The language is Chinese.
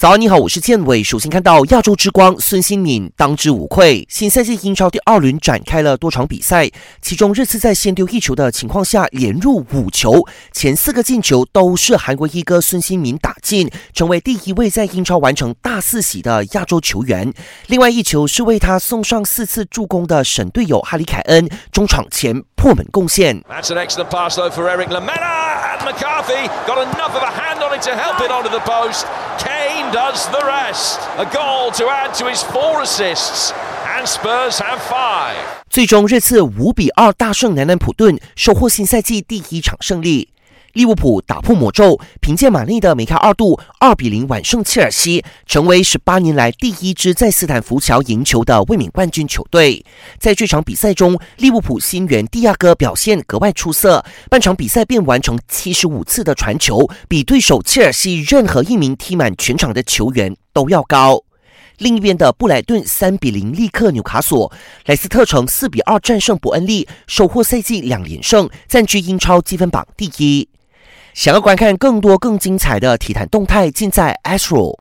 早安，你好，我是建伟。首先看到亚洲之光孙兴敏当之无愧。新赛季英超第二轮展开了多场比赛，其中热刺在先丢一球的情况下连入五球，前四个进球都是韩国一哥孙兴敏打进，成为第一位在英超完成大四喜的亚洲球员。另外一球是为他送上四次助攻的省队友哈里凯恩中场前破门贡献。That's an excellent pass though for Eric Lamela and McCarthy got enough of a hand on it to help it onto the post. Kane does the rest. A goal to add to his four assists. And Spurs have five. 最终，热刺五比二大胜南安普顿，收获新赛季第一场胜利。利物浦打破魔咒，凭借马内的梅开二度，二比零完胜切尔西，成为十八年来第一支在斯坦福桥赢球的卫冕冠军球队。在这场比赛中，利物浦新援蒂亚戈表现格外出色，半场比赛便完成七十五次的传球，比对手切尔西任何一名踢满全场的球员都要高。另一边的布莱顿三比零力克纽卡索，莱斯特城四比二战胜伯恩利，收获赛季两连胜，占据英超积分榜第一。想要观看更多更精彩的体坛动态，尽在 Astro。